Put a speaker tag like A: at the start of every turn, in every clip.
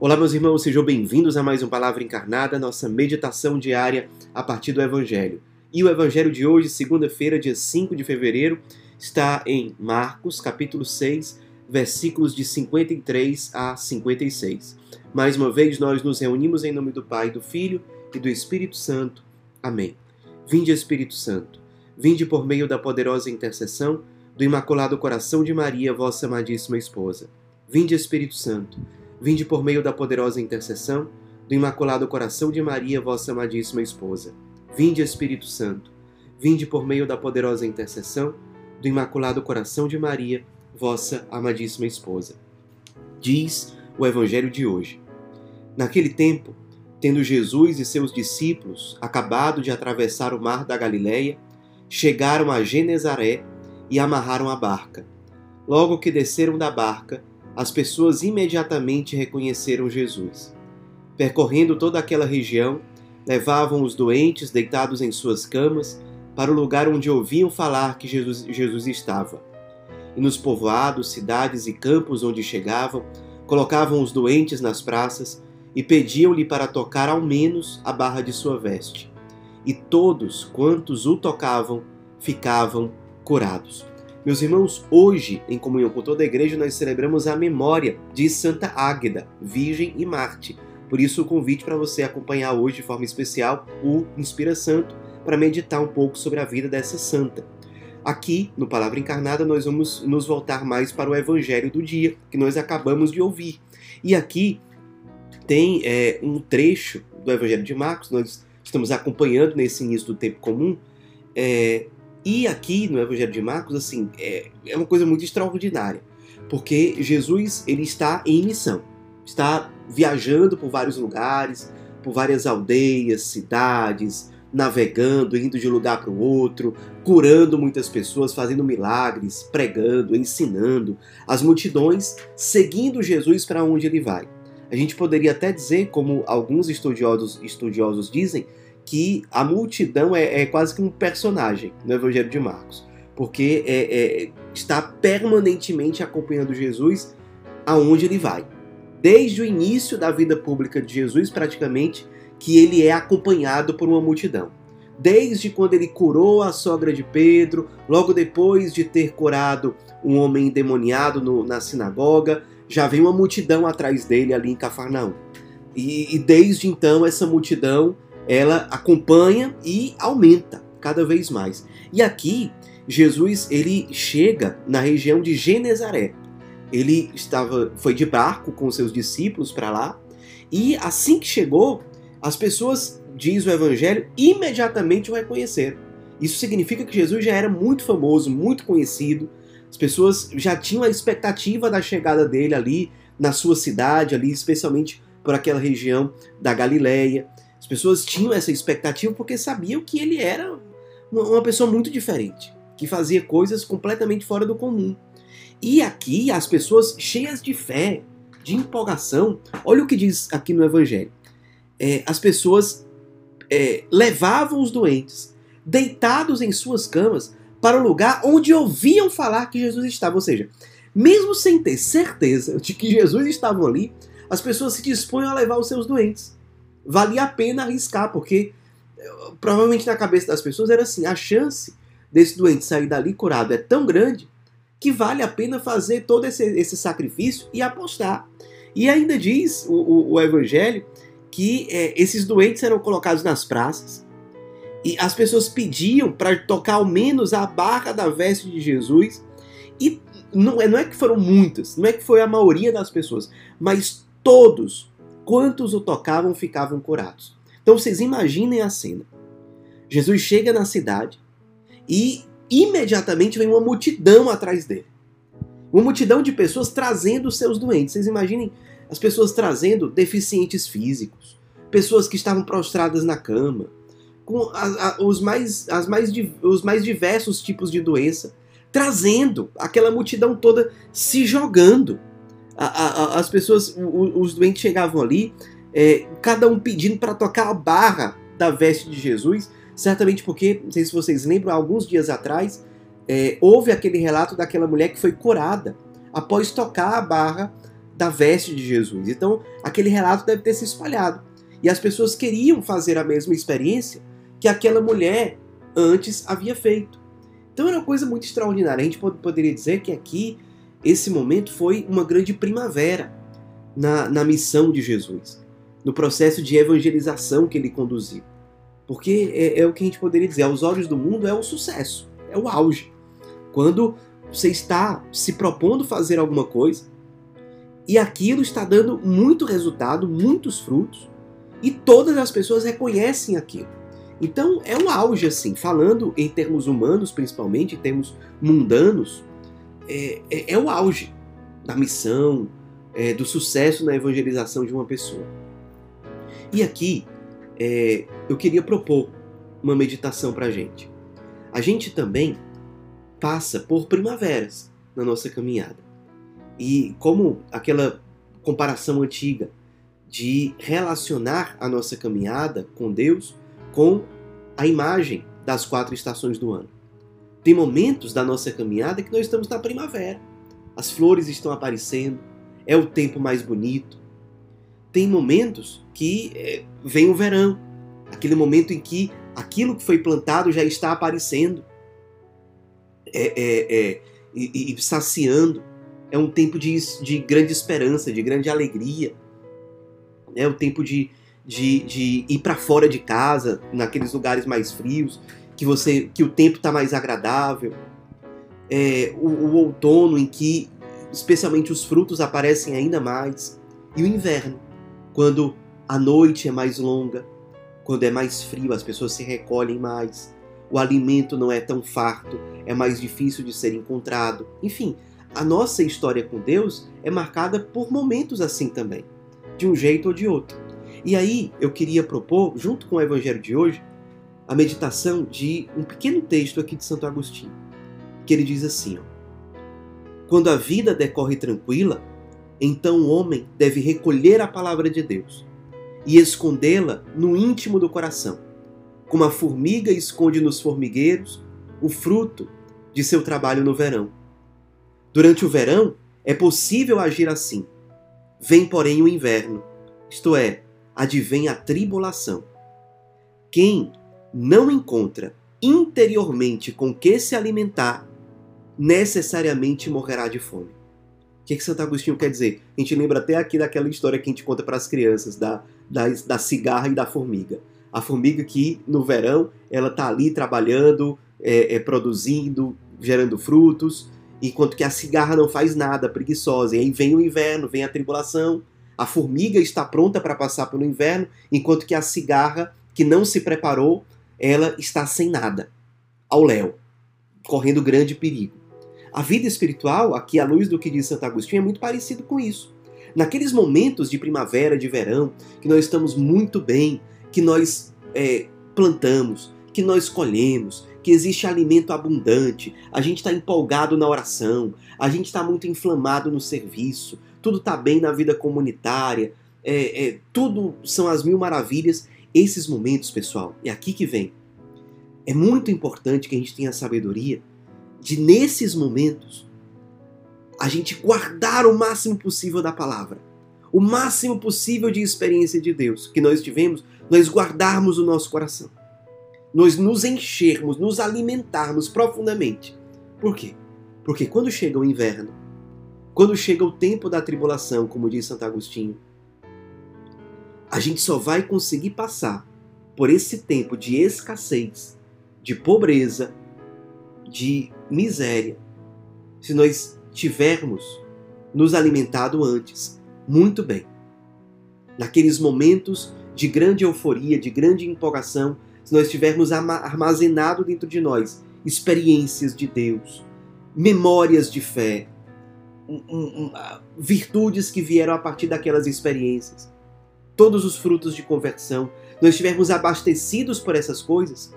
A: Olá, meus irmãos, sejam bem-vindos a mais um Palavra Encarnada, nossa meditação diária a partir do Evangelho. E o Evangelho de hoje, segunda-feira, dia 5 de fevereiro, está em Marcos, capítulo 6, versículos de 53 a 56. Mais uma vez, nós nos reunimos em nome do Pai, do Filho e do Espírito Santo. Amém. Vinde, Espírito Santo, vinde por meio da poderosa intercessão do Imaculado Coração de Maria, vossa amadíssima esposa. Vinde, Espírito Santo, Vinde por meio da poderosa intercessão do Imaculado Coração de Maria, vossa amadíssima esposa. Vinde, Espírito Santo. Vinde por meio da poderosa intercessão do Imaculado Coração de Maria, vossa amadíssima esposa. Diz o Evangelho de hoje. Naquele tempo, tendo Jesus e seus discípulos acabado de atravessar o mar da Galileia, chegaram a Genezaré e amarraram a barca. Logo que desceram da barca, as pessoas imediatamente reconheceram Jesus. Percorrendo toda aquela região, levavam os doentes deitados em suas camas para o lugar onde ouviam falar que Jesus, Jesus estava. E nos povoados, cidades e campos onde chegavam, colocavam os doentes nas praças e pediam-lhe para tocar ao menos a barra de sua veste. E todos quantos o tocavam ficavam curados. Meus irmãos, hoje, em comunhão com toda a igreja, nós celebramos a memória de Santa Águeda, Virgem e Marte. Por isso, o convite para você acompanhar hoje de forma especial o Inspira Santo, para meditar um pouco sobre a vida dessa santa. Aqui, no Palavra Encarnada, nós vamos nos voltar mais para o Evangelho do dia, que nós acabamos de ouvir. E aqui tem é, um trecho do Evangelho de Marcos, nós estamos acompanhando nesse início do tempo comum, é, e aqui no Evangelho de Marcos, assim, é, é uma coisa muito extraordinária, porque Jesus ele está em missão, está viajando por vários lugares, por várias aldeias, cidades, navegando, indo de um lugar para o outro, curando muitas pessoas, fazendo milagres, pregando, ensinando, as multidões seguindo Jesus para onde ele vai. A gente poderia até dizer, como alguns estudiosos, estudiosos dizem, que a multidão é, é quase que um personagem no Evangelho de Marcos, porque é, é, está permanentemente acompanhando Jesus aonde ele vai. Desde o início da vida pública de Jesus, praticamente, que ele é acompanhado por uma multidão. Desde quando ele curou a sogra de Pedro, logo depois de ter curado um homem endemoniado no, na sinagoga, já vem uma multidão atrás dele ali em Cafarnaum. E, e desde então essa multidão ela acompanha e aumenta cada vez mais. E aqui Jesus ele chega na região de Genezaré. Ele estava foi de barco com seus discípulos para lá e assim que chegou, as pessoas diz o evangelho imediatamente o reconheceram. Isso significa que Jesus já era muito famoso, muito conhecido. As pessoas já tinham a expectativa da chegada dele ali na sua cidade, ali especialmente por aquela região da Galileia. As pessoas tinham essa expectativa porque sabiam que ele era uma pessoa muito diferente, que fazia coisas completamente fora do comum. E aqui as pessoas cheias de fé, de empolgação, olha o que diz aqui no Evangelho. É, as pessoas é, levavam os doentes, deitados em suas camas, para o lugar onde ouviam falar que Jesus estava. Ou seja, mesmo sem ter certeza de que Jesus estava ali, as pessoas se dispunham a levar os seus doentes valia a pena arriscar, porque eh, provavelmente na cabeça das pessoas era assim: a chance desse doente sair dali curado é tão grande que vale a pena fazer todo esse, esse sacrifício e apostar. E ainda diz o, o, o Evangelho que é, esses doentes eram colocados nas praças e as pessoas pediam para tocar ao menos a barra da veste de Jesus. E não é, não é que foram muitas, não é que foi a maioria das pessoas, mas todos quantos o tocavam ficavam curados. Então vocês imaginem a cena. Jesus chega na cidade e imediatamente vem uma multidão atrás dele. Uma multidão de pessoas trazendo seus doentes. Vocês imaginem as pessoas trazendo deficientes físicos, pessoas que estavam prostradas na cama, com a, a, os, mais, as mais, os mais diversos tipos de doença, trazendo aquela multidão toda se jogando a, a, as pessoas, os doentes chegavam ali, é, cada um pedindo para tocar a barra da veste de Jesus, certamente porque, não sei se vocês lembram, alguns dias atrás, é, houve aquele relato daquela mulher que foi curada após tocar a barra da veste de Jesus. Então, aquele relato deve ter se espalhado. E as pessoas queriam fazer a mesma experiência que aquela mulher antes havia feito. Então era uma coisa muito extraordinária. A gente poderia dizer que aqui, esse momento foi uma grande primavera na, na missão de Jesus, no processo de evangelização que ele conduziu. Porque é, é o que a gente poderia dizer, aos olhos do mundo é o sucesso, é o auge. Quando você está se propondo fazer alguma coisa e aquilo está dando muito resultado, muitos frutos, e todas as pessoas reconhecem aquilo. Então é um auge assim, falando em termos humanos, principalmente, em termos mundanos, é, é, é o auge da missão, é, do sucesso na evangelização de uma pessoa. E aqui é, eu queria propor uma meditação para a gente. A gente também passa por primaveras na nossa caminhada. E como aquela comparação antiga de relacionar a nossa caminhada com Deus com a imagem das quatro estações do ano. Tem momentos da nossa caminhada que nós estamos na primavera. As flores estão aparecendo, é o tempo mais bonito. Tem momentos que é, vem o verão, aquele momento em que aquilo que foi plantado já está aparecendo é, é, é e, e, saciando. É um tempo de, de grande esperança, de grande alegria. É o tempo de, de, de ir para fora de casa, naqueles lugares mais frios, que você que o tempo está mais agradável. É, o, o outono em que especialmente os frutos aparecem ainda mais, e o inverno, quando a noite é mais longa, quando é mais frio, as pessoas se recolhem mais, o alimento não é tão farto, é mais difícil de ser encontrado. Enfim, a nossa história com Deus é marcada por momentos assim também, de um jeito ou de outro. E aí eu queria propor, junto com o evangelho de hoje, a meditação de um pequeno texto aqui de Santo Agostinho, que ele diz assim: ó, quando a vida decorre tranquila, então o homem deve recolher a palavra de Deus e escondê-la no íntimo do coração, como a formiga esconde nos formigueiros o fruto de seu trabalho no verão. Durante o verão é possível agir assim. Vem, porém, o inverno, isto é, advém a tribulação. Quem não encontra interiormente com que se alimentar, necessariamente morrerá de fome. O que, que Santo Agostinho quer dizer? A gente lembra até aqui daquela história que a gente conta para as crianças, da, da, da cigarra e da formiga. A formiga que no verão ela está ali trabalhando, é, é, produzindo, gerando frutos, enquanto que a cigarra não faz nada, preguiçosa. E aí vem o inverno, vem a tribulação. A formiga está pronta para passar pelo inverno, enquanto que a cigarra, que não se preparou, ela está sem nada, ao léu, correndo grande perigo. A vida espiritual, aqui à luz do que diz Santo Agostinho, é muito parecido com isso. Naqueles momentos de primavera, de verão, que nós estamos muito bem, que nós é, plantamos, que nós colhemos, que existe alimento abundante, a gente está empolgado na oração, a gente está muito inflamado no serviço, tudo está bem na vida comunitária, é, é, tudo são as mil maravilhas. Esses momentos, pessoal, é aqui que vem. É muito importante que a gente tenha sabedoria de nesses momentos a gente guardar o máximo possível da palavra, o máximo possível de experiência de Deus que nós tivemos, nós guardarmos o nosso coração, nós nos enchermos, nos alimentarmos profundamente. Por quê? Porque quando chega o inverno, quando chega o tempo da tribulação, como diz Santo Agostinho, a gente só vai conseguir passar por esse tempo de escassez, de pobreza, de miséria se nós tivermos nos alimentado antes muito bem. Naqueles momentos de grande euforia, de grande empolgação, se nós tivermos armazenado dentro de nós experiências de Deus, memórias de fé, um, virtudes que vieram a partir daquelas experiências, todos os frutos de conversão, nós estivermos abastecidos por essas coisas,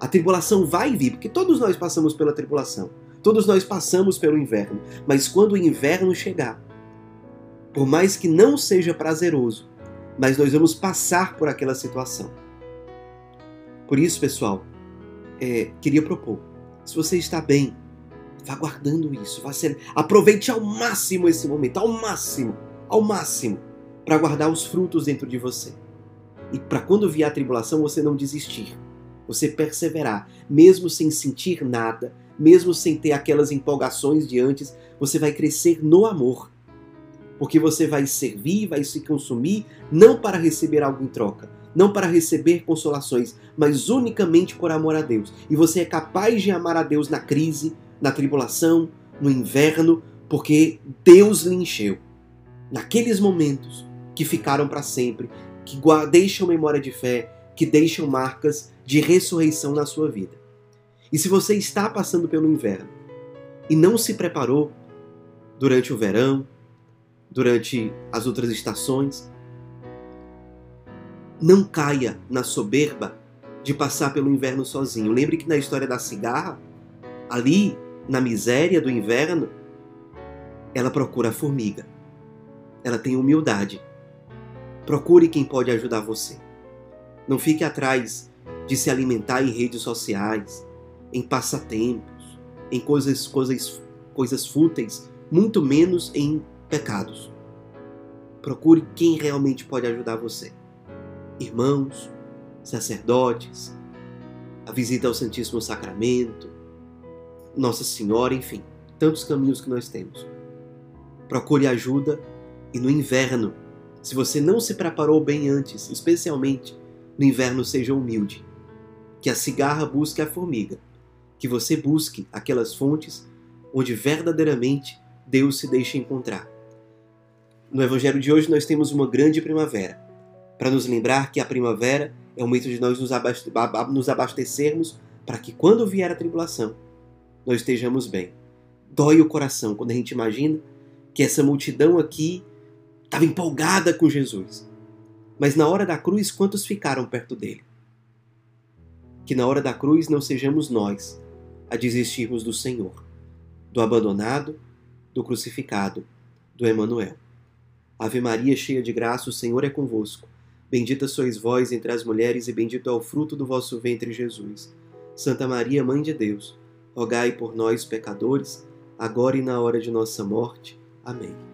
A: a tribulação vai vir, porque todos nós passamos pela tribulação. Todos nós passamos pelo inverno. Mas quando o inverno chegar, por mais que não seja prazeroso, mas nós vamos passar por aquela situação. Por isso, pessoal, é, queria propor: se você está bem, vá guardando isso, vá ser, aproveite ao máximo esse momento, ao máximo, ao máximo para guardar os frutos dentro de você. E para quando vier a tribulação você não desistir, você perseverar, mesmo sem sentir nada, mesmo sem ter aquelas empolgações de antes, você vai crescer no amor. Porque você vai servir, vai se consumir, não para receber algo em troca, não para receber consolações, mas unicamente por amor a Deus. E você é capaz de amar a Deus na crise, na tribulação, no inverno, porque Deus lhe encheu. Naqueles momentos que ficaram para sempre, que deixam memória de fé, que deixam marcas de ressurreição na sua vida. E se você está passando pelo inverno e não se preparou durante o verão, durante as outras estações, não caia na soberba de passar pelo inverno sozinho. Lembre que na história da cigarra, ali, na miséria do inverno, ela procura a formiga. Ela tem humildade. Procure quem pode ajudar você. Não fique atrás de se alimentar em redes sociais, em passatempos, em coisas, coisas, coisas fúteis, muito menos em pecados. Procure quem realmente pode ajudar você. Irmãos, sacerdotes, a visita ao Santíssimo Sacramento, Nossa Senhora, enfim, tantos caminhos que nós temos. Procure ajuda e no inverno, se você não se preparou bem antes, especialmente no inverno, seja humilde. Que a cigarra busque a formiga. Que você busque aquelas fontes onde verdadeiramente Deus se deixa encontrar. No Evangelho de hoje, nós temos uma grande primavera para nos lembrar que a primavera é o momento de nós nos abastecermos para que quando vier a tribulação, nós estejamos bem. Dói o coração quando a gente imagina que essa multidão aqui estava empolgada com Jesus. Mas na hora da cruz, quantos ficaram perto dele? Que na hora da cruz não sejamos nós a desistirmos do Senhor, do abandonado, do crucificado, do Emanuel. Ave Maria, cheia de graça, o Senhor é convosco. Bendita sois vós entre as mulheres, e bendito é o fruto do vosso ventre, Jesus. Santa Maria, Mãe de Deus, rogai por nós, pecadores, agora e na hora de nossa morte. Amém.